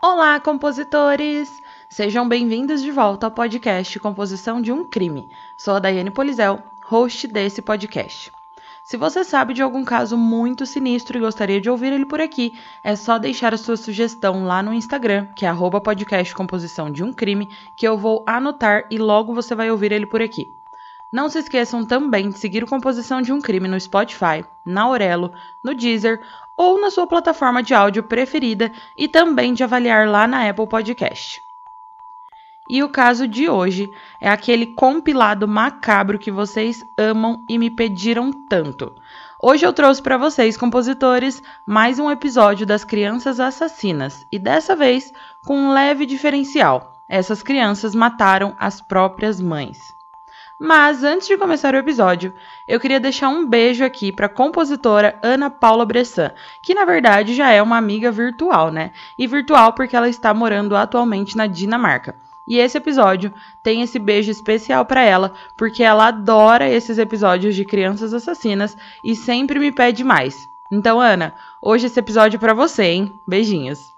Olá, compositores! Sejam bem-vindos de volta ao podcast Composição de um Crime. Sou a Daiane Polizel, host desse podcast. Se você sabe de algum caso muito sinistro e gostaria de ouvir ele por aqui, é só deixar a sua sugestão lá no Instagram, que é arroba podcast Composição de um Crime, que eu vou anotar e logo você vai ouvir ele por aqui. Não se esqueçam também de seguir o Composição de um Crime no Spotify, na Aurelo, no Deezer ou na sua plataforma de áudio preferida e também de avaliar lá na Apple Podcast. E o caso de hoje é aquele compilado macabro que vocês amam e me pediram tanto. Hoje eu trouxe para vocês, compositores, mais um episódio das Crianças Assassinas e dessa vez com um leve diferencial. Essas crianças mataram as próprias mães. Mas antes de começar o episódio, eu queria deixar um beijo aqui para a compositora Ana Paula Bressan, que na verdade já é uma amiga virtual, né? E virtual porque ela está morando atualmente na Dinamarca. E esse episódio tem esse beijo especial para ela, porque ela adora esses episódios de crianças assassinas e sempre me pede mais. Então, Ana, hoje esse episódio é para você, hein? Beijinhos.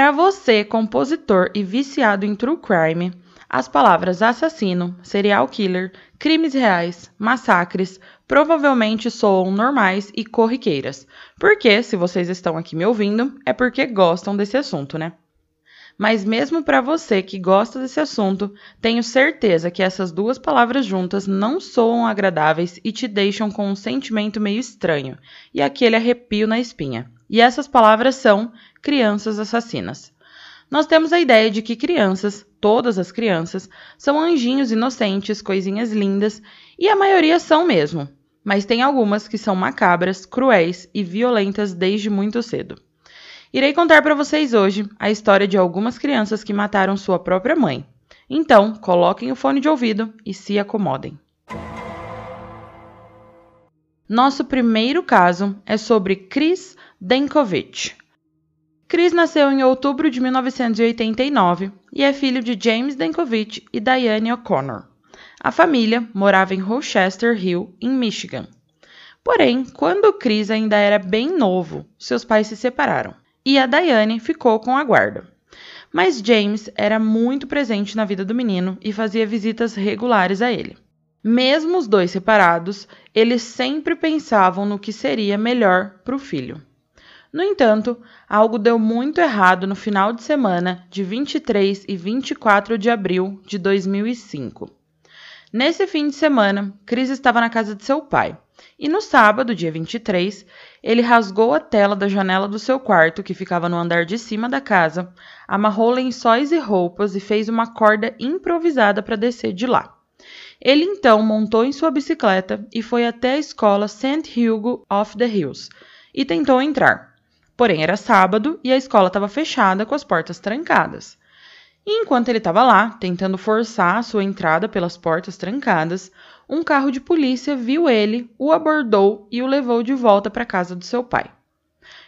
Para você, compositor e viciado em true crime, as palavras assassino, serial killer, crimes reais, massacres provavelmente soam normais e corriqueiras. Porque, se vocês estão aqui me ouvindo, é porque gostam desse assunto, né? Mas mesmo para você que gosta desse assunto, tenho certeza que essas duas palavras juntas não soam agradáveis e te deixam com um sentimento meio estranho e aquele arrepio na espinha. E essas palavras são crianças assassinas. Nós temos a ideia de que crianças, todas as crianças, são anjinhos inocentes, coisinhas lindas, e a maioria são mesmo. Mas tem algumas que são macabras, cruéis e violentas desde muito cedo. Irei contar para vocês hoje a história de algumas crianças que mataram sua própria mãe. Então, coloquem o fone de ouvido e se acomodem. Nosso primeiro caso é sobre Chris Denkovich. Chris nasceu em outubro de 1989 e é filho de James Denkovich e Diane O'Connor. A família morava em Rochester Hill, em Michigan. Porém, quando Chris ainda era bem novo, seus pais se separaram e a Diane ficou com a guarda. Mas James era muito presente na vida do menino e fazia visitas regulares a ele. Mesmo os dois separados, eles sempre pensavam no que seria melhor para o filho. No entanto, algo deu muito errado no final de semana de 23 e 24 de abril de 2005. Nesse fim de semana, Chris estava na casa de seu pai e no sábado, dia 23, ele rasgou a tela da janela do seu quarto, que ficava no andar de cima da casa, amarrou lençóis e roupas e fez uma corda improvisada para descer de lá. Ele então montou em sua bicicleta e foi até a escola St. Hugo of the Hills e tentou entrar. Porém, era sábado e a escola estava fechada com as portas trancadas. E enquanto ele estava lá, tentando forçar a sua entrada pelas portas trancadas, um carro de polícia viu ele, o abordou e o levou de volta para a casa do seu pai.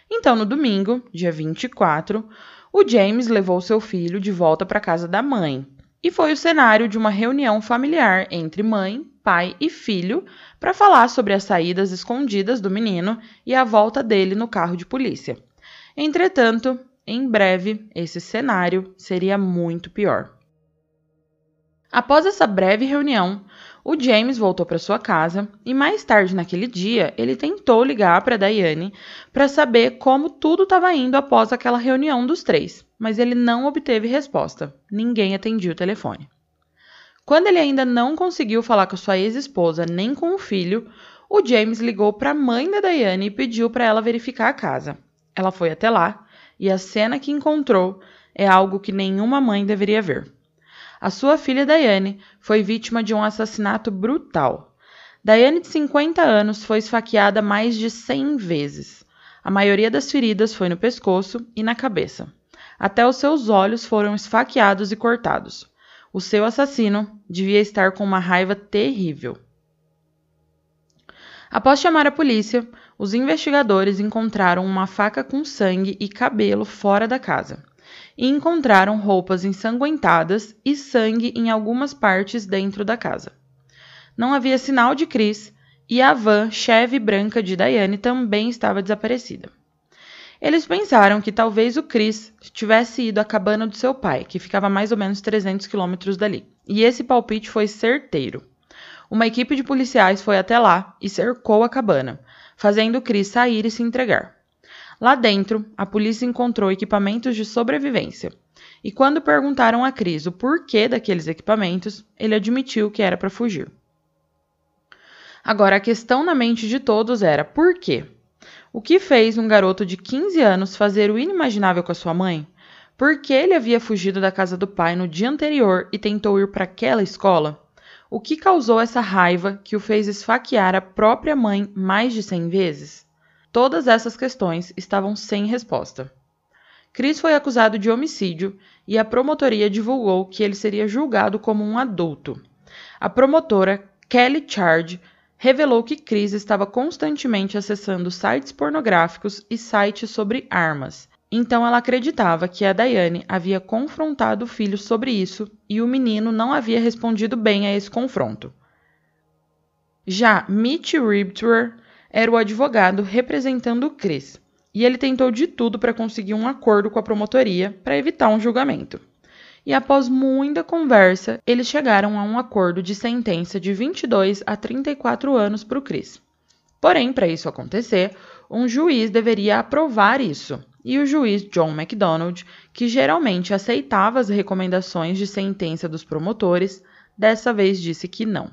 Então, no domingo, dia 24, o James levou seu filho de volta para a casa da mãe. E foi o cenário de uma reunião familiar entre mãe, pai e filho para falar sobre as saídas escondidas do menino e a volta dele no carro de polícia. Entretanto, em breve, esse cenário seria muito pior. Após essa breve reunião, O James voltou para sua casa e mais tarde naquele dia ele tentou ligar para Diane para saber como tudo estava indo após aquela reunião dos três, mas ele não obteve resposta. Ninguém atendia o telefone. Quando ele ainda não conseguiu falar com sua ex-esposa nem com o filho, o James ligou para a mãe da Diane e pediu para ela verificar a casa. Ela foi até lá e a cena que encontrou é algo que nenhuma mãe deveria ver. A sua filha Diane foi vítima de um assassinato brutal. Diane, de 50 anos, foi esfaqueada mais de 100 vezes. A maioria das feridas foi no pescoço e na cabeça. Até os seus olhos foram esfaqueados e cortados. O seu assassino devia estar com uma raiva terrível. Após chamar a polícia, os investigadores encontraram uma faca com sangue e cabelo fora da casa e encontraram roupas ensanguentadas e sangue em algumas partes dentro da casa. Não havia sinal de Chris e a van Chevy branca de Diane também estava desaparecida. Eles pensaram que talvez o Chris tivesse ido à cabana do seu pai, que ficava a mais ou menos 300 quilômetros dali. E esse palpite foi certeiro. Uma equipe de policiais foi até lá e cercou a cabana, fazendo Chris sair e se entregar. Lá dentro, a polícia encontrou equipamentos de sobrevivência. E quando perguntaram a Cris o porquê daqueles equipamentos, ele admitiu que era para fugir. Agora, a questão na mente de todos era por quê? O que fez um garoto de 15 anos fazer o inimaginável com a sua mãe? Por que ele havia fugido da casa do pai no dia anterior e tentou ir para aquela escola? O que causou essa raiva que o fez esfaquear a própria mãe mais de 100 vezes? Todas essas questões estavam sem resposta. Chris foi acusado de homicídio e a promotoria divulgou que ele seria julgado como um adulto. A promotora Kelly Chard revelou que Chris estava constantemente acessando sites pornográficos e sites sobre armas. Então ela acreditava que a Diane havia confrontado o filho sobre isso e o menino não havia respondido bem a esse confronto. Já Mitch Ribtwer era o advogado representando Chris, e ele tentou de tudo para conseguir um acordo com a promotoria para evitar um julgamento. E após muita conversa, eles chegaram a um acordo de sentença de 22 a 34 anos para o Chris. Porém, para isso acontecer, um juiz deveria aprovar isso, e o juiz John MacDonald, que geralmente aceitava as recomendações de sentença dos promotores, dessa vez disse que não.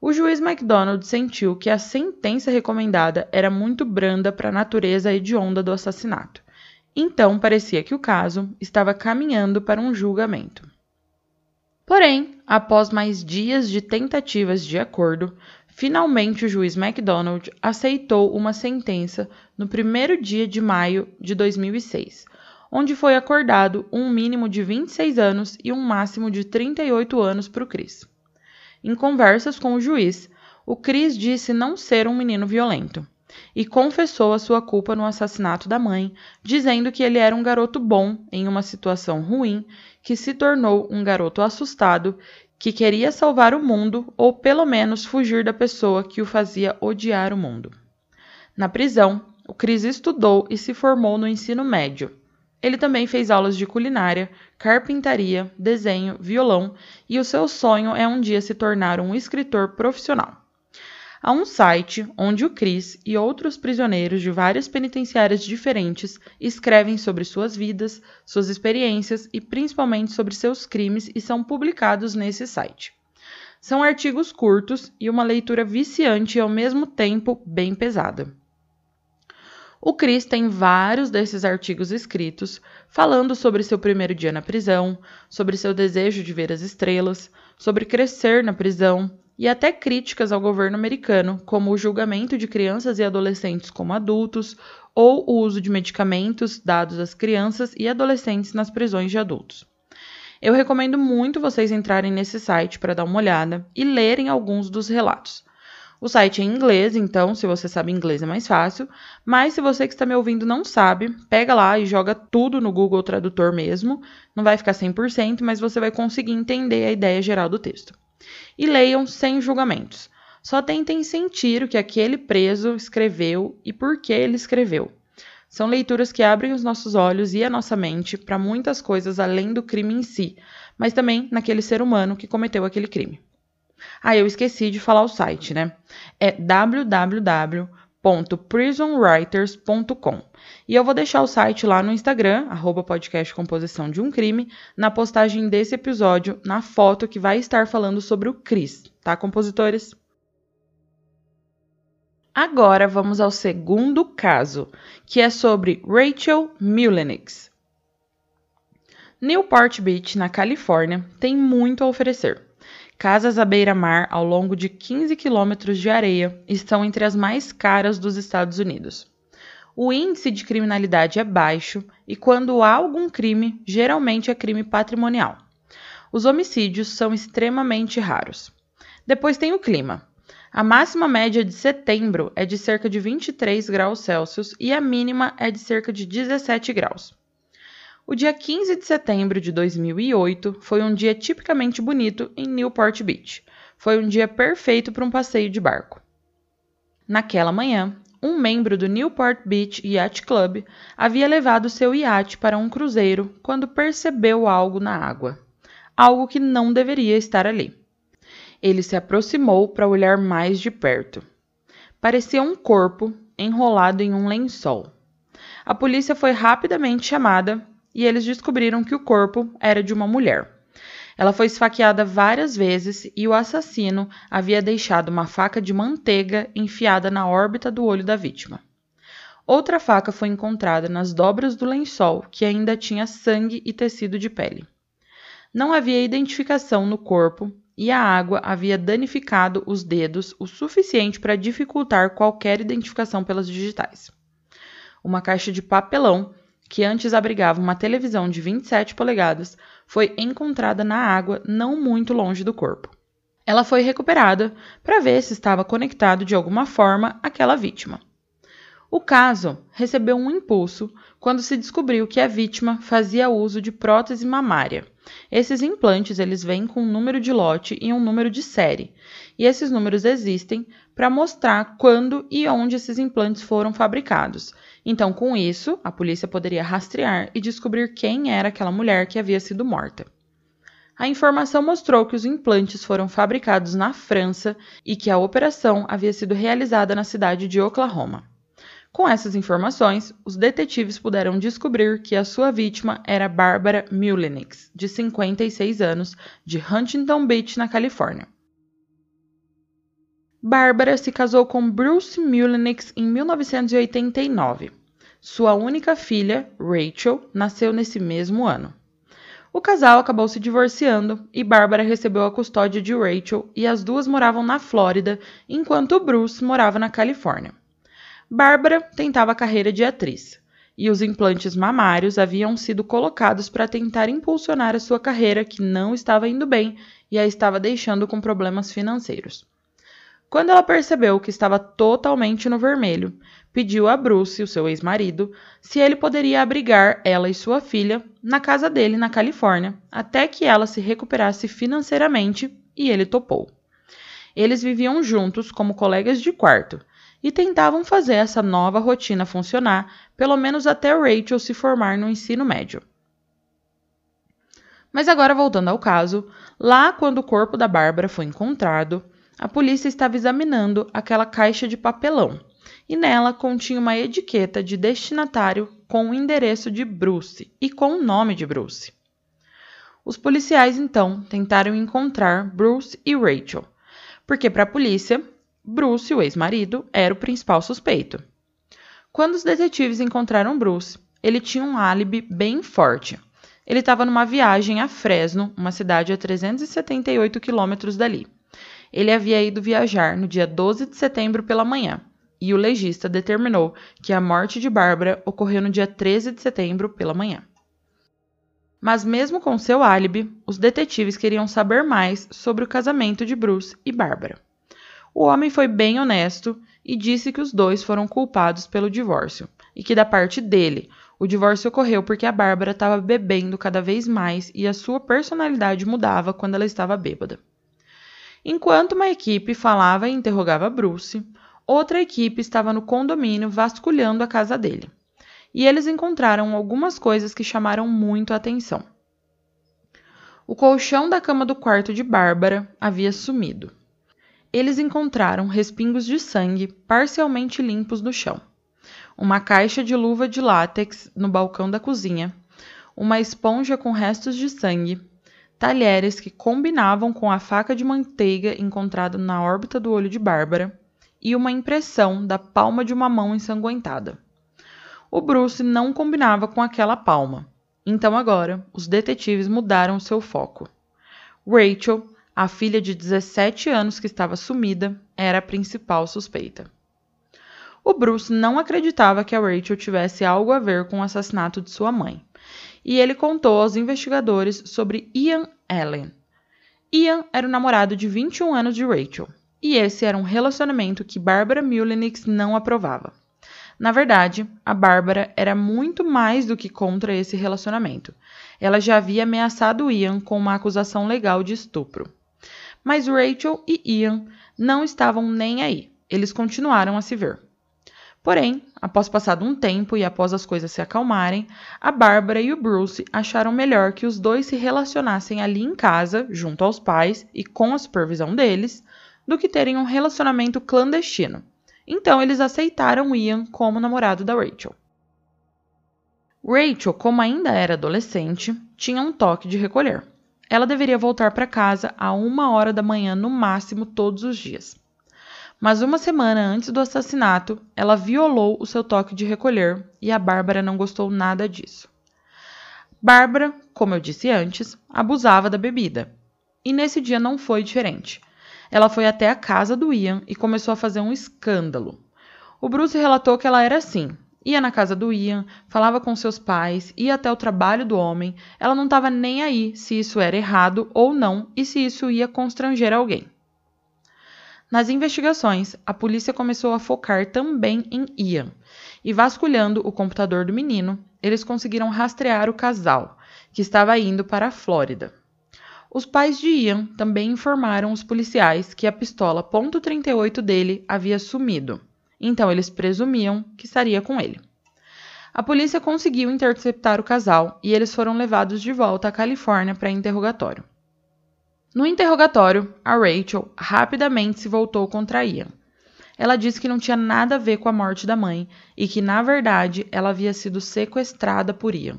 O juiz MacDonald sentiu que a sentença recomendada era muito branda para a natureza hedionda do assassinato. Então parecia que o caso estava caminhando para um julgamento. Porém, após mais dias de tentativas de acordo, finalmente o juiz MacDonald aceitou uma sentença no primeiro dia de maio de 2006, onde foi acordado um mínimo de 26 anos e um máximo de 38 anos para o Chris. Em conversas com o juiz, o Chris disse não ser um menino violento e confessou a sua culpa no assassinato da mãe, dizendo que ele era um garoto bom em uma situação ruim, que se tornou um garoto assustado, que queria salvar o mundo ou pelo menos fugir da pessoa que o fazia odiar o mundo. Na prisão, o Chris estudou e se formou no ensino médio, ele também fez aulas de culinária, carpintaria, desenho, violão e o seu sonho é um dia se tornar um escritor profissional. Há um site onde o Chris e outros prisioneiros de várias penitenciárias diferentes escrevem sobre suas vidas, suas experiências e principalmente sobre seus crimes e são publicados nesse site. São artigos curtos e uma leitura viciante e ao mesmo tempo bem pesada. O Chris tem vários desses artigos escritos falando sobre seu primeiro dia na prisão, sobre seu desejo de ver as estrelas, sobre crescer na prisão e até críticas ao governo americano, como o julgamento de crianças e adolescentes como adultos ou o uso de medicamentos dados às crianças e adolescentes nas prisões de adultos. Eu recomendo muito vocês entrarem nesse site para dar uma olhada e lerem alguns dos relatos. O site é em inglês, então se você sabe inglês é mais fácil. Mas se você que está me ouvindo não sabe, pega lá e joga tudo no Google Tradutor mesmo. Não vai ficar 100%, mas você vai conseguir entender a ideia geral do texto. E leiam sem julgamentos. Só tentem sentir o que aquele preso escreveu e por que ele escreveu. São leituras que abrem os nossos olhos e a nossa mente para muitas coisas além do crime em si, mas também naquele ser humano que cometeu aquele crime. Ah, eu esqueci de falar o site, né? É www.prisonwriters.com. E eu vou deixar o site lá no Instagram, arroba podcast Composição de um Crime, na postagem desse episódio, na foto que vai estar falando sobre o Chris, tá, compositores? Agora vamos ao segundo caso, que é sobre Rachel Mullenix. Newport Beach, na Califórnia, tem muito a oferecer. Casas à beira-mar ao longo de 15 quilômetros de areia estão entre as mais caras dos Estados Unidos. O índice de criminalidade é baixo e, quando há algum crime, geralmente é crime patrimonial. Os homicídios são extremamente raros. Depois tem o clima. A máxima média de setembro é de cerca de 23 graus Celsius e a mínima é de cerca de 17 graus. O dia 15 de setembro de 2008 foi um dia tipicamente bonito em Newport Beach. Foi um dia perfeito para um passeio de barco. Naquela manhã, um membro do Newport Beach Yacht Club havia levado seu iate para um cruzeiro quando percebeu algo na água. Algo que não deveria estar ali. Ele se aproximou para olhar mais de perto. Parecia um corpo enrolado em um lençol. A polícia foi rapidamente chamada e eles descobriram que o corpo era de uma mulher. Ela foi esfaqueada várias vezes e o assassino havia deixado uma faca de manteiga enfiada na órbita do olho da vítima. Outra faca foi encontrada nas dobras do lençol, que ainda tinha sangue e tecido de pele. Não havia identificação no corpo e a água havia danificado os dedos o suficiente para dificultar qualquer identificação pelas digitais. Uma caixa de papelão, que antes abrigava uma televisão de 27 polegadas, foi encontrada na água não muito longe do corpo. Ela foi recuperada para ver se estava conectado de alguma forma àquela vítima. O caso recebeu um impulso quando se descobriu que a vítima fazia uso de prótese mamária. Esses implantes eles vêm com um número de lote e um número de série, e esses números existem para mostrar quando e onde esses implantes foram fabricados. Então, com isso, a polícia poderia rastrear e descobrir quem era aquela mulher que havia sido morta. A informação mostrou que os implantes foram fabricados na França e que a operação havia sido realizada na cidade de Oklahoma. Com essas informações, os detetives puderam descobrir que a sua vítima era Barbara Mullenix, de 56 anos, de Huntington Beach, na Califórnia. Barbara se casou com Bruce Mullenix em 1989. Sua única filha, Rachel, nasceu nesse mesmo ano. O casal acabou se divorciando e Barbara recebeu a custódia de Rachel e as duas moravam na Flórida, enquanto Bruce morava na Califórnia. Bárbara tentava a carreira de atriz, e os implantes mamários haviam sido colocados para tentar impulsionar a sua carreira, que não estava indo bem e a estava deixando com problemas financeiros. Quando ela percebeu que estava totalmente no vermelho, pediu a Bruce, o seu ex-marido, se ele poderia abrigar ela e sua filha na casa dele na Califórnia, até que ela se recuperasse financeiramente, e ele topou. Eles viviam juntos como colegas de quarto, e tentavam fazer essa nova rotina funcionar, pelo menos até Rachel se formar no ensino médio. Mas agora voltando ao caso, lá quando o corpo da Bárbara foi encontrado, a polícia estava examinando aquela caixa de papelão e nela continha uma etiqueta de destinatário com o endereço de Bruce e com o nome de Bruce. Os policiais então tentaram encontrar Bruce e Rachel, porque para a polícia Bruce, o ex-marido, era o principal suspeito. Quando os detetives encontraram Bruce, ele tinha um álibi bem forte. Ele estava numa viagem a Fresno, uma cidade a 378 quilômetros dali. Ele havia ido viajar no dia 12 de setembro pela manhã, e o legista determinou que a morte de Bárbara ocorreu no dia 13 de setembro pela manhã. Mas, mesmo com seu álibi, os detetives queriam saber mais sobre o casamento de Bruce e Bárbara. O homem foi bem honesto e disse que os dois foram culpados pelo divórcio e que, da parte dele, o divórcio ocorreu porque a Bárbara estava bebendo cada vez mais e a sua personalidade mudava quando ela estava bêbada. Enquanto uma equipe falava e interrogava Bruce, outra equipe estava no condomínio vasculhando a casa dele. E eles encontraram algumas coisas que chamaram muito a atenção. O colchão da cama do quarto de Bárbara havia sumido. Eles encontraram respingos de sangue parcialmente limpos no chão, uma caixa de luva de látex no balcão da cozinha, uma esponja com restos de sangue, talheres que combinavam com a faca de manteiga encontrada na órbita do olho de Bárbara. E uma impressão da palma de uma mão ensanguentada. O Bruce não combinava com aquela palma. Então agora, os detetives mudaram seu foco. Rachel, a filha de 17 anos que estava sumida, era a principal suspeita. O Bruce não acreditava que a Rachel tivesse algo a ver com o assassinato de sua mãe, e ele contou aos investigadores sobre Ian Allen. Ian era o namorado de 21 anos de Rachel, e esse era um relacionamento que Barbara Mullenix não aprovava. Na verdade, a Bárbara era muito mais do que contra esse relacionamento. Ela já havia ameaçado Ian com uma acusação legal de estupro. Mas Rachel e Ian não estavam nem aí. Eles continuaram a se ver. Porém, após passado um tempo e após as coisas se acalmarem, a Bárbara e o Bruce acharam melhor que os dois se relacionassem ali em casa, junto aos pais e com a supervisão deles, do que terem um relacionamento clandestino. Então eles aceitaram Ian como namorado da Rachel. Rachel, como ainda era adolescente, tinha um toque de recolher. Ela deveria voltar para casa a uma hora da manhã no máximo todos os dias. Mas uma semana antes do assassinato, ela violou o seu toque de recolher e a Bárbara não gostou nada disso. Bárbara, como eu disse antes, abusava da bebida. E nesse dia não foi diferente ela foi até a casa do Ian e começou a fazer um escândalo. O Bruce relatou que ela era assim. Ia na casa do Ian, falava com seus pais, ia até o trabalho do homem. Ela não estava nem aí se isso era errado ou não e se isso ia constranger alguém. Nas investigações, a polícia começou a focar também em Ian, e vasculhando o computador do menino, eles conseguiram rastrear o casal, que estava indo para a Flórida. Os pais de Ian também informaram os policiais que a pistola .38 dele havia sumido, então eles presumiam que estaria com ele. A polícia conseguiu interceptar o casal e eles foram levados de volta à Califórnia para interrogatório. No interrogatório, a Rachel rapidamente se voltou contra Ian. Ela disse que não tinha nada a ver com a morte da mãe e que, na verdade, ela havia sido sequestrada por Ian.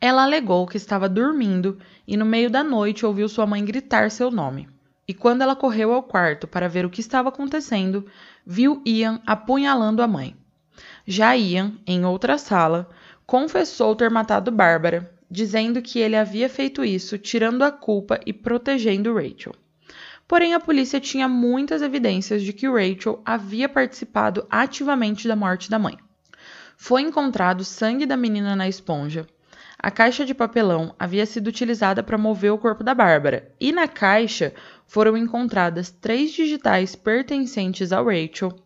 Ela alegou que estava dormindo e no meio da noite ouviu sua mãe gritar seu nome. E quando ela correu ao quarto para ver o que estava acontecendo, viu Ian apunhalando a mãe. Já Ian, em outra sala, confessou ter matado Bárbara, dizendo que ele havia feito isso tirando a culpa e protegendo Rachel. Porém, a polícia tinha muitas evidências de que Rachel havia participado ativamente da morte da mãe. Foi encontrado sangue da menina na esponja, a caixa de papelão havia sido utilizada para mover o corpo da Bárbara, e na caixa foram encontradas três digitais pertencentes a Rachel,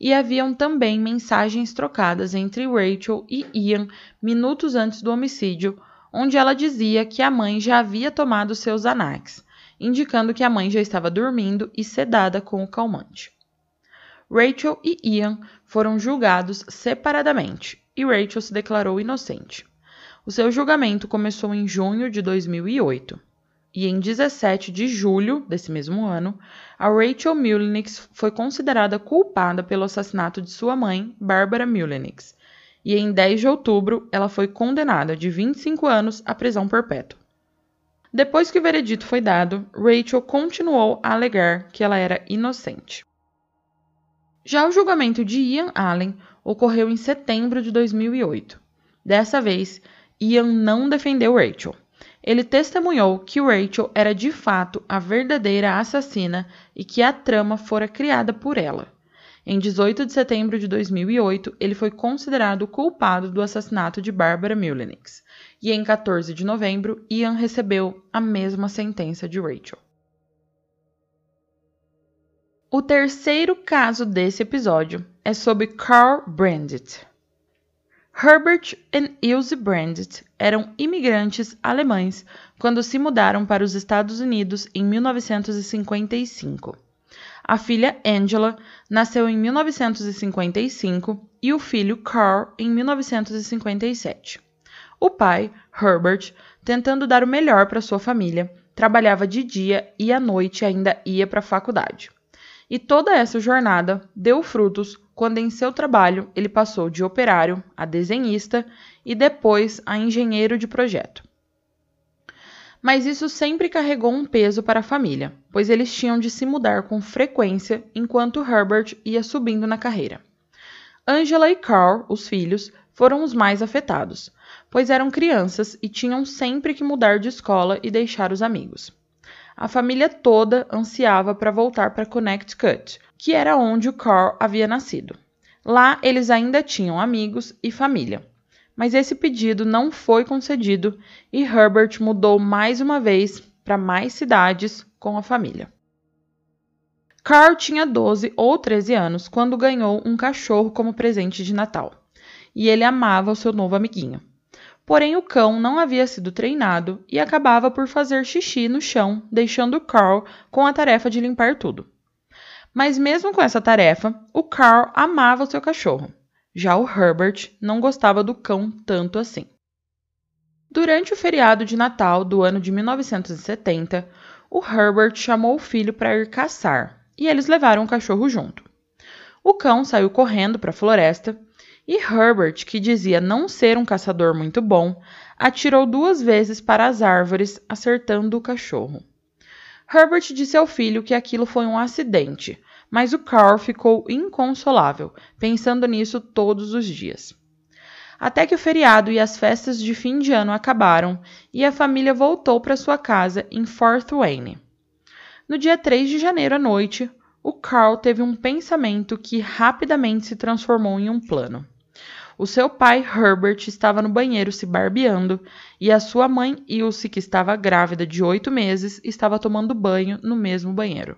e haviam também mensagens trocadas entre Rachel e Ian minutos antes do homicídio, onde ela dizia que a mãe já havia tomado seus anax, indicando que a mãe já estava dormindo e sedada com o calmante. Rachel e Ian foram julgados separadamente, e Rachel se declarou inocente. O seu julgamento começou em junho de 2008 e em 17 de julho desse mesmo ano, a Rachel Mullenix foi considerada culpada pelo assassinato de sua mãe, Barbara Mullenix, e em 10 de outubro ela foi condenada de 25 anos à prisão perpétua. Depois que o veredito foi dado, Rachel continuou a alegar que ela era inocente. Já o julgamento de Ian Allen ocorreu em setembro de 2008. Dessa vez, Ian não defendeu Rachel. Ele testemunhou que Rachel era de fato a verdadeira assassina e que a trama fora criada por ela. Em 18 de setembro de 2008, ele foi considerado culpado do assassinato de Barbara Mullenix. E em 14 de novembro, Ian recebeu a mesma sentença de Rachel. O terceiro caso desse episódio é sobre Carl Brandt. Herbert e Ilse Brandt eram imigrantes alemães quando se mudaram para os Estados Unidos em 1955. A filha Angela nasceu em 1955 e o filho Carl em 1957. O pai, Herbert, tentando dar o melhor para sua família, trabalhava de dia e à noite ainda ia para a faculdade. E toda essa jornada deu frutos quando em seu trabalho ele passou de operário a desenhista e depois a engenheiro de projeto. Mas isso sempre carregou um peso para a família, pois eles tinham de se mudar com frequência enquanto Herbert ia subindo na carreira. Angela e Carl, os filhos, foram os mais afetados, pois eram crianças e tinham sempre que mudar de escola e deixar os amigos. A família toda ansiava para voltar para Connecticut, que era onde o Carl havia nascido. Lá eles ainda tinham amigos e família. Mas esse pedido não foi concedido e Herbert mudou mais uma vez para mais cidades com a família. Carl tinha 12 ou 13 anos quando ganhou um cachorro como presente de Natal, e ele amava o seu novo amiguinho. Porém, o cão não havia sido treinado e acabava por fazer xixi no chão, deixando Carl com a tarefa de limpar tudo. Mas mesmo com essa tarefa, o Carl amava o seu cachorro. Já o Herbert não gostava do cão tanto assim. Durante o feriado de Natal do ano de 1970, o Herbert chamou o filho para ir caçar e eles levaram o cachorro junto. O cão saiu correndo para a floresta e Herbert, que dizia não ser um caçador muito bom, atirou duas vezes para as árvores, acertando o cachorro. Herbert disse ao filho que aquilo foi um acidente, mas o Carl ficou inconsolável, pensando nisso todos os dias. Até que o feriado e as festas de fim de ano acabaram e a família voltou para sua casa em Fort Wayne. No dia 3 de janeiro à noite, o Carl teve um pensamento que rapidamente se transformou em um plano. O seu pai, Herbert, estava no banheiro se barbeando e a sua mãe, Ilse, que estava grávida de oito meses, estava tomando banho no mesmo banheiro.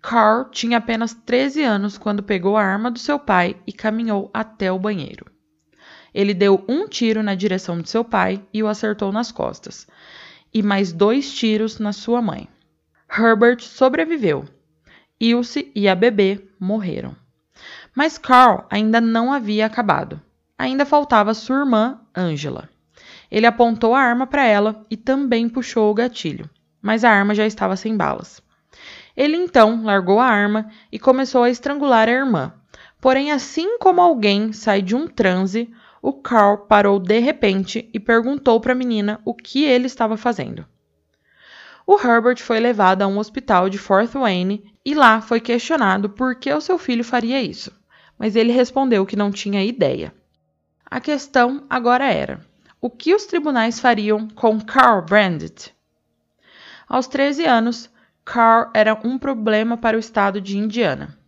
Carl tinha apenas 13 anos quando pegou a arma do seu pai e caminhou até o banheiro. Ele deu um tiro na direção de seu pai e o acertou nas costas, e mais dois tiros na sua mãe. Herbert sobreviveu. Ilse e a bebê morreram. Mas Carl ainda não havia acabado. Ainda faltava sua irmã, Angela. Ele apontou a arma para ela e também puxou o gatilho, mas a arma já estava sem balas. Ele então largou a arma e começou a estrangular a irmã. Porém, assim como alguém sai de um transe, o Carl parou de repente e perguntou para a menina o que ele estava fazendo. O Herbert foi levado a um hospital de Fort Wayne e lá foi questionado por que o seu filho faria isso mas ele respondeu que não tinha ideia. A questão agora era: o que os tribunais fariam com Carl Brandit? Aos 13 anos, Carl era um problema para o estado de Indiana.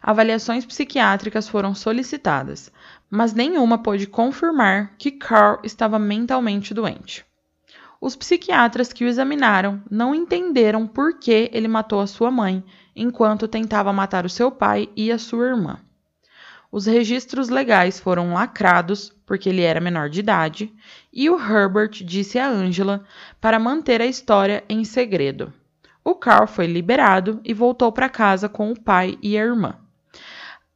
Avaliações psiquiátricas foram solicitadas, mas nenhuma pôde confirmar que Carl estava mentalmente doente. Os psiquiatras que o examinaram não entenderam por que ele matou a sua mãe enquanto tentava matar o seu pai e a sua irmã. Os registros legais foram lacrados, porque ele era menor de idade, e o Herbert disse a Angela para manter a história em segredo. O Carl foi liberado e voltou para casa com o pai e a irmã.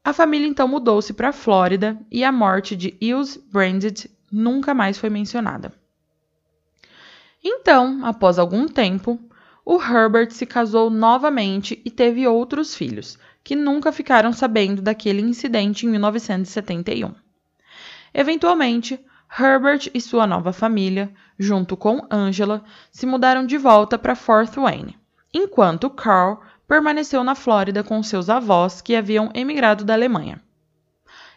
A família então mudou-se para a Flórida e a morte de Ilse Branded nunca mais foi mencionada. Então, após algum tempo, o Herbert se casou novamente e teve outros filhos, que nunca ficaram sabendo daquele incidente em 1971. Eventualmente, Herbert e sua nova família, junto com Angela, se mudaram de volta para Fort Wayne, enquanto Carl permaneceu na Flórida com seus avós que haviam emigrado da Alemanha.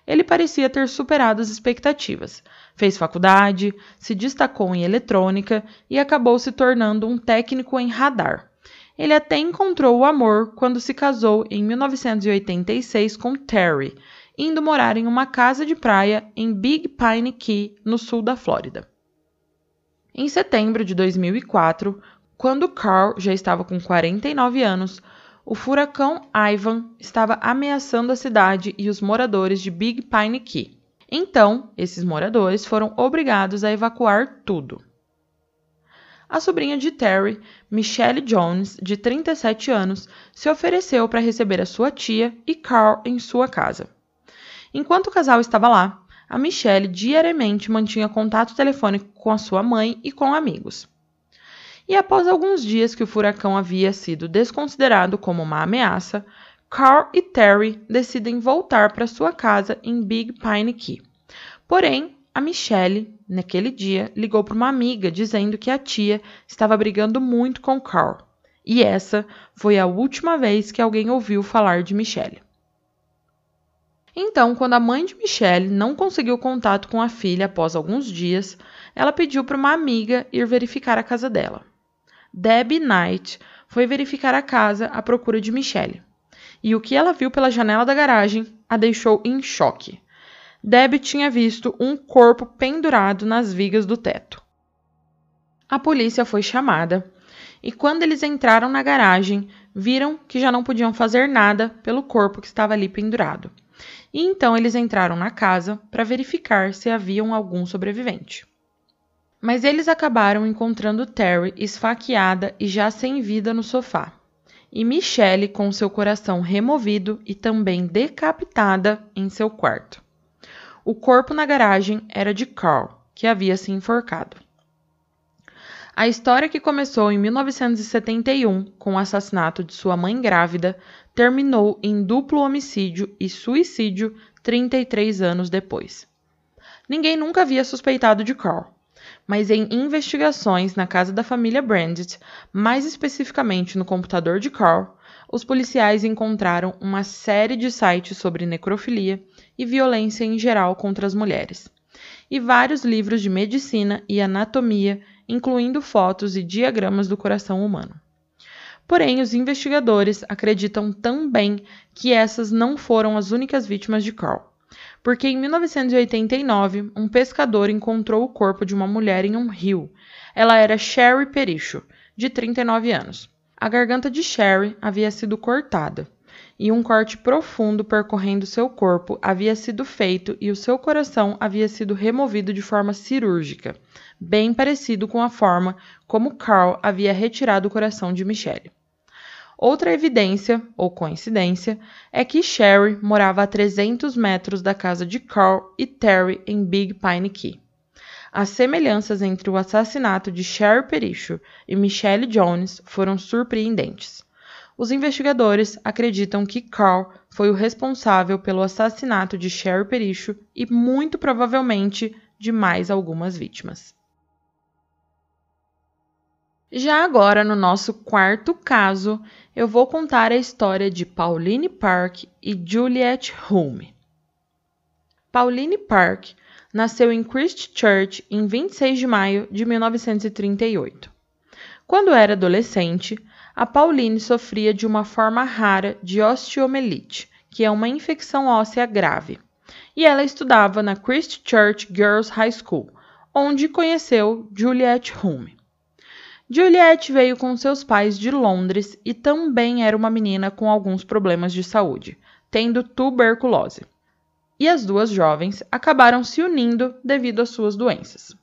Ele parecia ter superado as expectativas, fez faculdade, se destacou em eletrônica e acabou se tornando um técnico em radar, ele até encontrou o amor quando se casou em 1986 com Terry, indo morar em uma casa de praia em Big Pine Key, no sul da Flórida. Em setembro de 2004, quando Carl já estava com 49 anos, o furacão Ivan estava ameaçando a cidade e os moradores de Big Pine Key. Então, esses moradores foram obrigados a evacuar tudo a sobrinha de Terry, Michelle Jones, de 37 anos, se ofereceu para receber a sua tia e Carl em sua casa. Enquanto o casal estava lá, a Michelle diariamente mantinha contato telefônico com a sua mãe e com amigos. E após alguns dias que o furacão havia sido desconsiderado como uma ameaça, Carl e Terry decidem voltar para sua casa em Big Pine Key. Porém, a Michelle, naquele dia, ligou para uma amiga dizendo que a tia estava brigando muito com Carl. E essa foi a última vez que alguém ouviu falar de Michelle. Então, quando a mãe de Michelle não conseguiu contato com a filha após alguns dias, ela pediu para uma amiga ir verificar a casa dela. Debbie Knight foi verificar a casa à procura de Michelle, e o que ela viu pela janela da garagem a deixou em choque. Debbie tinha visto um corpo pendurado nas vigas do teto. A polícia foi chamada e, quando eles entraram na garagem, viram que já não podiam fazer nada pelo corpo que estava ali pendurado e então eles entraram na casa para verificar se haviam algum sobrevivente. Mas eles acabaram encontrando Terry esfaqueada e já sem vida no sofá, e Michelle com seu coração removido e também decapitada em seu quarto. O corpo na garagem era de Carl, que havia se enforcado. A história que começou em 1971 com o assassinato de sua mãe grávida terminou em duplo homicídio e suicídio 33 anos depois. Ninguém nunca havia suspeitado de Carl, mas em investigações na casa da família Brandit, mais especificamente no computador de Carl, os policiais encontraram uma série de sites sobre necrofilia e violência em geral contra as mulheres, e vários livros de medicina e anatomia incluindo fotos e diagramas do coração humano. Porém, os investigadores acreditam também que essas não foram as únicas vítimas de Carl, porque em 1989 um pescador encontrou o corpo de uma mulher em um rio. Ela era Sherry Pericho, de 39 anos. A garganta de Sherry havia sido cortada e um corte profundo percorrendo seu corpo havia sido feito e o seu coração havia sido removido de forma cirúrgica, bem parecido com a forma como Carl havia retirado o coração de Michelle. Outra evidência, ou coincidência, é que Sherry morava a 300 metros da casa de Carl e Terry em Big Pine Key. As semelhanças entre o assassinato de Sherry Pericho e Michelle Jones foram surpreendentes. Os investigadores acreditam que Carl foi o responsável pelo assassinato de Sherry Pericho e muito provavelmente de mais algumas vítimas. Já agora, no nosso quarto caso, eu vou contar a história de Pauline Park e Juliet Hume. Pauline Park nasceu em Christchurch em 26 de maio de 1938. Quando era adolescente, a Pauline sofria de uma forma rara de osteomelite, que é uma infecção óssea grave, e ela estudava na Christchurch Girls High School, onde conheceu Juliet Hume. Juliet veio com seus pais de Londres e também era uma menina com alguns problemas de saúde, tendo tuberculose. E as duas jovens acabaram se unindo devido às suas doenças.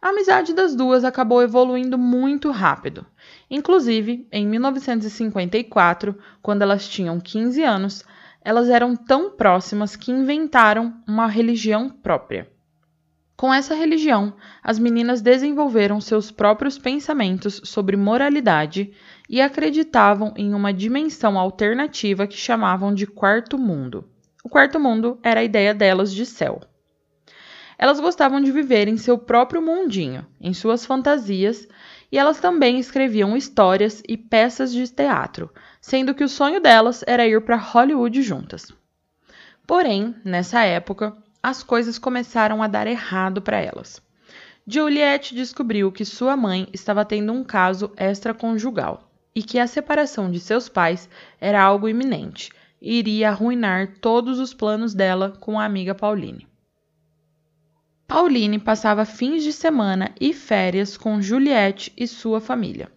A amizade das duas acabou evoluindo muito rápido. Inclusive, em 1954, quando elas tinham 15 anos, elas eram tão próximas que inventaram uma religião própria. Com essa religião, as meninas desenvolveram seus próprios pensamentos sobre moralidade e acreditavam em uma dimensão alternativa que chamavam de quarto mundo. O quarto mundo era a ideia delas de céu. Elas gostavam de viver em seu próprio mundinho, em suas fantasias, e elas também escreviam histórias e peças de teatro, sendo que o sonho delas era ir para Hollywood juntas. Porém, nessa época, as coisas começaram a dar errado para elas. Juliette descobriu que sua mãe estava tendo um caso extraconjugal e que a separação de seus pais era algo iminente e iria arruinar todos os planos dela com a amiga Pauline. Pauline passava fins de semana e férias com Juliette e sua família.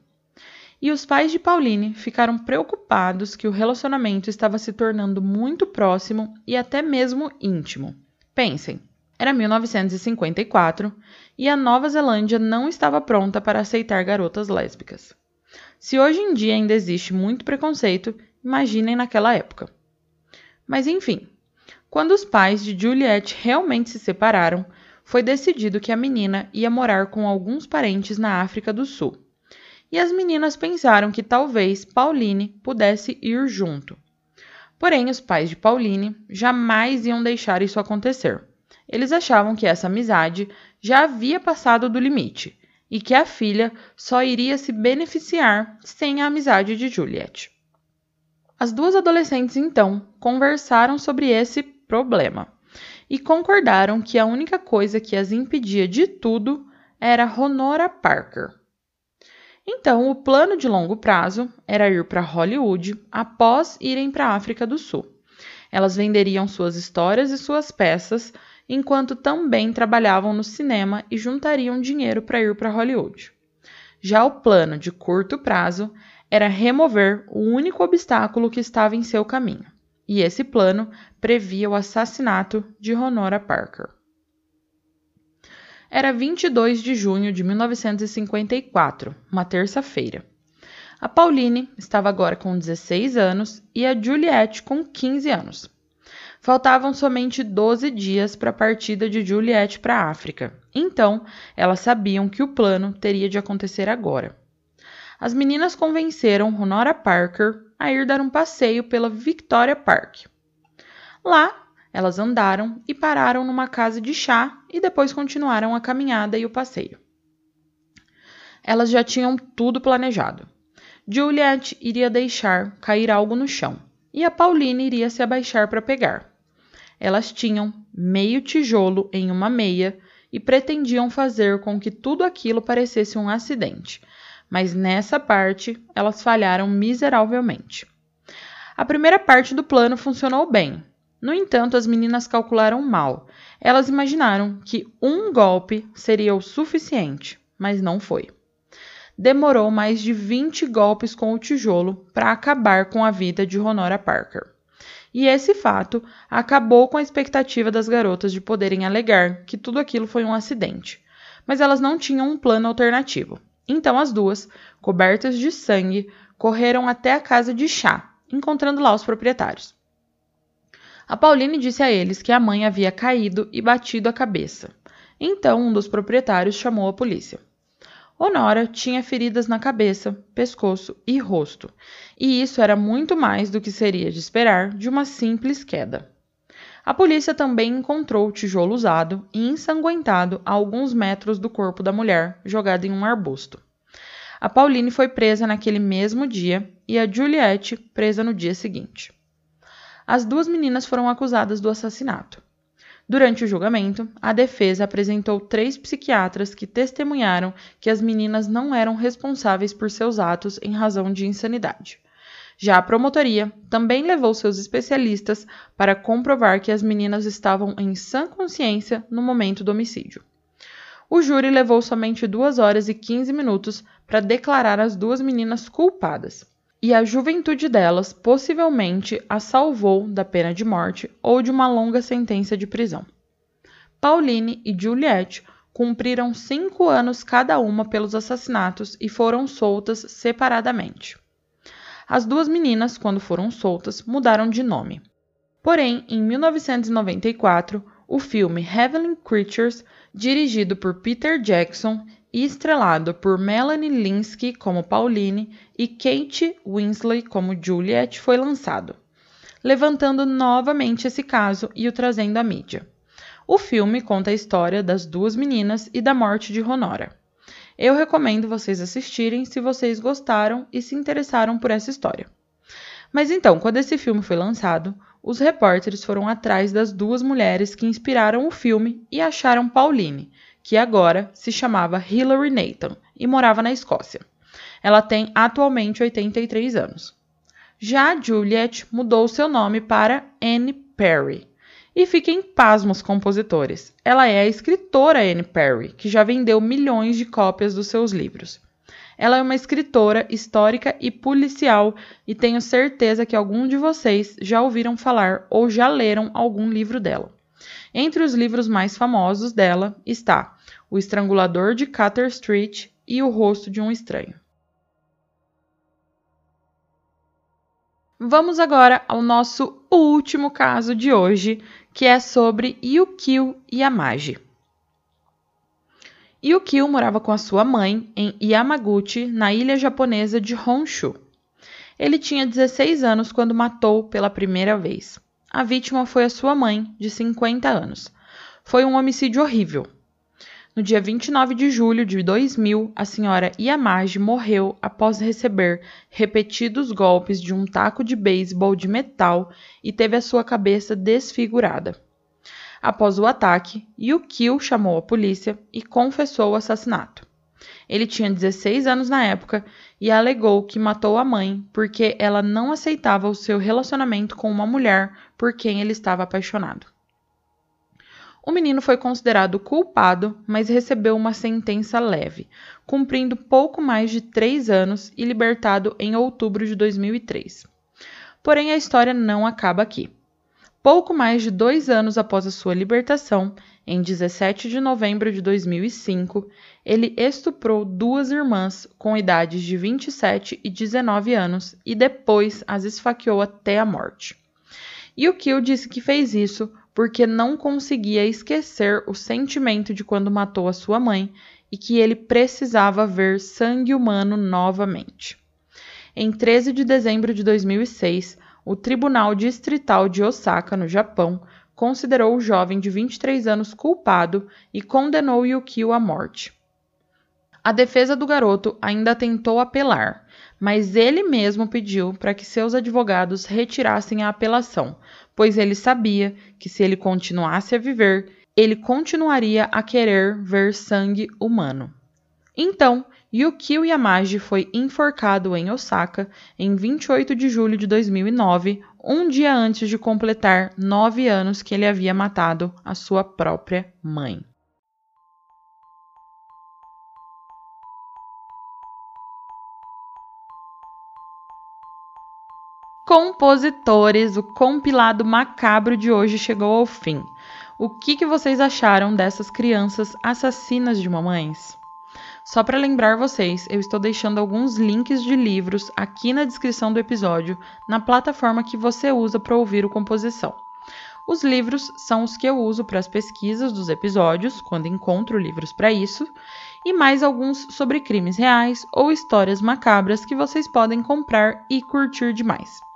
E os pais de Pauline ficaram preocupados que o relacionamento estava se tornando muito próximo e até mesmo íntimo. Pensem, era 1954 e a Nova Zelândia não estava pronta para aceitar garotas lésbicas. Se hoje em dia ainda existe muito preconceito, imaginem naquela época. Mas enfim, Quando os pais de Juliet realmente se separaram, foi decidido que a menina ia morar com alguns parentes na África do Sul. E as meninas pensaram que talvez Pauline pudesse ir junto. Porém, os pais de Pauline jamais iam deixar isso acontecer. Eles achavam que essa amizade já havia passado do limite e que a filha só iria se beneficiar sem a amizade de Juliet. As duas adolescentes então conversaram sobre esse problema e concordaram que a única coisa que as impedia de tudo era Honora Parker. Então, o plano de longo prazo era ir para Hollywood após irem para a África do Sul. Elas venderiam suas histórias e suas peças enquanto também trabalhavam no cinema e juntariam dinheiro para ir para Hollywood. Já o plano de curto prazo era remover o único obstáculo que estava em seu caminho, e esse plano previa o assassinato de Honora Parker. Era 22 de junho de 1954, uma terça-feira. A Pauline estava agora com 16 anos e a Juliette com 15 anos. Faltavam somente 12 dias para a partida de Juliette para a África. Então, elas sabiam que o plano teria de acontecer agora. As meninas convenceram Honora Parker a ir dar um passeio pela Victoria Park. Lá, elas andaram e pararam numa casa de chá e depois continuaram a caminhada e o passeio. Elas já tinham tudo planejado. Juliet iria deixar cair algo no chão e a Pauline iria se abaixar para pegar. Elas tinham meio tijolo em uma meia e pretendiam fazer com que tudo aquilo parecesse um acidente, mas nessa parte elas falharam miseravelmente. A primeira parte do plano funcionou bem. No entanto, as meninas calcularam mal. Elas imaginaram que um golpe seria o suficiente, mas não foi. Demorou mais de 20 golpes com o tijolo para acabar com a vida de Honora Parker e esse fato acabou com a expectativa das garotas de poderem alegar que tudo aquilo foi um acidente. Mas elas não tinham um plano alternativo. Então as duas, cobertas de sangue, correram até a casa de chá, encontrando lá os proprietários. A Pauline disse a eles que a mãe havia caído e batido a cabeça. Então um dos proprietários chamou a polícia. Honora tinha feridas na cabeça, pescoço e rosto, e isso era muito mais do que seria de esperar de uma simples queda. A polícia também encontrou o tijolo usado e ensanguentado a alguns metros do corpo da mulher, jogado em um arbusto. A Pauline foi presa naquele mesmo dia e a Juliette presa no dia seguinte. As duas meninas foram acusadas do assassinato. Durante o julgamento, a defesa apresentou três psiquiatras que testemunharam que as meninas não eram responsáveis por seus atos em razão de insanidade. Já a promotoria também levou seus especialistas para comprovar que as meninas estavam em sã consciência no momento do homicídio. O júri levou somente 2 horas e 15 minutos para declarar as duas meninas culpadas, e a juventude delas possivelmente a salvou da pena de morte ou de uma longa sentença de prisão. Pauline e Juliette cumpriram cinco anos cada uma pelos assassinatos e foram soltas separadamente. As duas meninas, quando foram soltas, mudaram de nome. Porém, em 1994, o filme Heavenly Creatures, dirigido por Peter Jackson e estrelado por Melanie Linsky como Pauline e Kate Winslet como Juliet, foi lançado, levantando novamente esse caso e o trazendo à mídia. O filme conta a história das duas meninas e da morte de Honora. Eu recomendo vocês assistirem se vocês gostaram e se interessaram por essa história. Mas então, quando esse filme foi lançado, os repórteres foram atrás das duas mulheres que inspiraram o filme e acharam Pauline, que agora se chamava Hilary Nathan e morava na Escócia. Ela tem atualmente 83 anos. Já Juliet mudou seu nome para Anne Perry. E fiquem pasmos, compositores. Ela é a escritora Anne Perry, que já vendeu milhões de cópias dos seus livros. Ela é uma escritora histórica e policial e tenho certeza que algum de vocês já ouviram falar ou já leram algum livro dela. Entre os livros mais famosos dela está O Estrangulador de Cutter Street e O Rosto de um Estranho. Vamos agora ao nosso último caso de hoje, que é sobre Yukio Yamaji. Yukio morava com a sua mãe em Yamaguchi, na ilha japonesa de Honshu. Ele tinha 16 anos quando matou pela primeira vez. A vítima foi a sua mãe, de 50 anos. Foi um homicídio horrível. No dia 29 de julho de 2000, a senhora Yamaji morreu após receber repetidos golpes de um taco de beisebol de metal e teve a sua cabeça desfigurada. Após o ataque, Yukio chamou a polícia e confessou o assassinato. Ele tinha 16 anos na época e alegou que matou a mãe porque ela não aceitava o seu relacionamento com uma mulher por quem ele estava apaixonado. O menino foi considerado culpado, mas recebeu uma sentença leve, cumprindo pouco mais de três anos e libertado em outubro de 2003. Porém, a história não acaba aqui. Pouco mais de dois anos após a sua libertação, em 17 de novembro de 2005, ele estuprou duas irmãs com idades de 27 e 19 anos e depois as esfaqueou até a morte. E o Kill disse que fez isso porque não conseguia esquecer o sentimento de quando matou a sua mãe e que ele precisava ver sangue humano novamente. Em 13 de dezembro de 2006, o Tribunal Distrital de Osaka, no Japão, considerou o jovem de 23 anos culpado e condenou Yukio à morte. A defesa do garoto ainda tentou apelar, mas ele mesmo pediu para que seus advogados retirassem a apelação, pois ele sabia que se ele continuasse a viver, ele continuaria a querer ver sangue humano. Então, Yukio Yamaji foi enforcado em Osaka em 28 de julho de 2009, um dia antes de completar nove anos que ele havia matado a sua própria mãe. Compositores, o compilado macabro de hoje chegou ao fim. O que, que vocês acharam dessas crianças assassinas de mamães? Só para lembrar vocês, eu estou deixando alguns links de livros aqui na descrição do episódio, na plataforma que você usa para ouvir o composição. Os livros são os que eu uso para as pesquisas dos episódios, quando encontro livros para isso, e mais alguns sobre crimes reais ou histórias macabras que vocês podem comprar e curtir demais.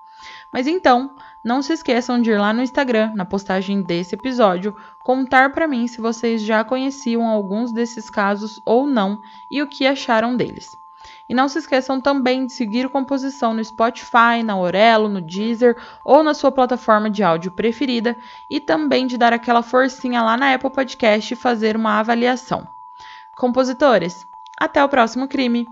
Mas então, não se esqueçam de ir lá no Instagram, na postagem desse episódio, contar para mim se vocês já conheciam alguns desses casos ou não e o que acharam deles. E não se esqueçam também de seguir Composição no Spotify, na Orelo, no Deezer ou na sua plataforma de áudio preferida e também de dar aquela forcinha lá na Apple Podcast e fazer uma avaliação. Compositores, até o próximo crime!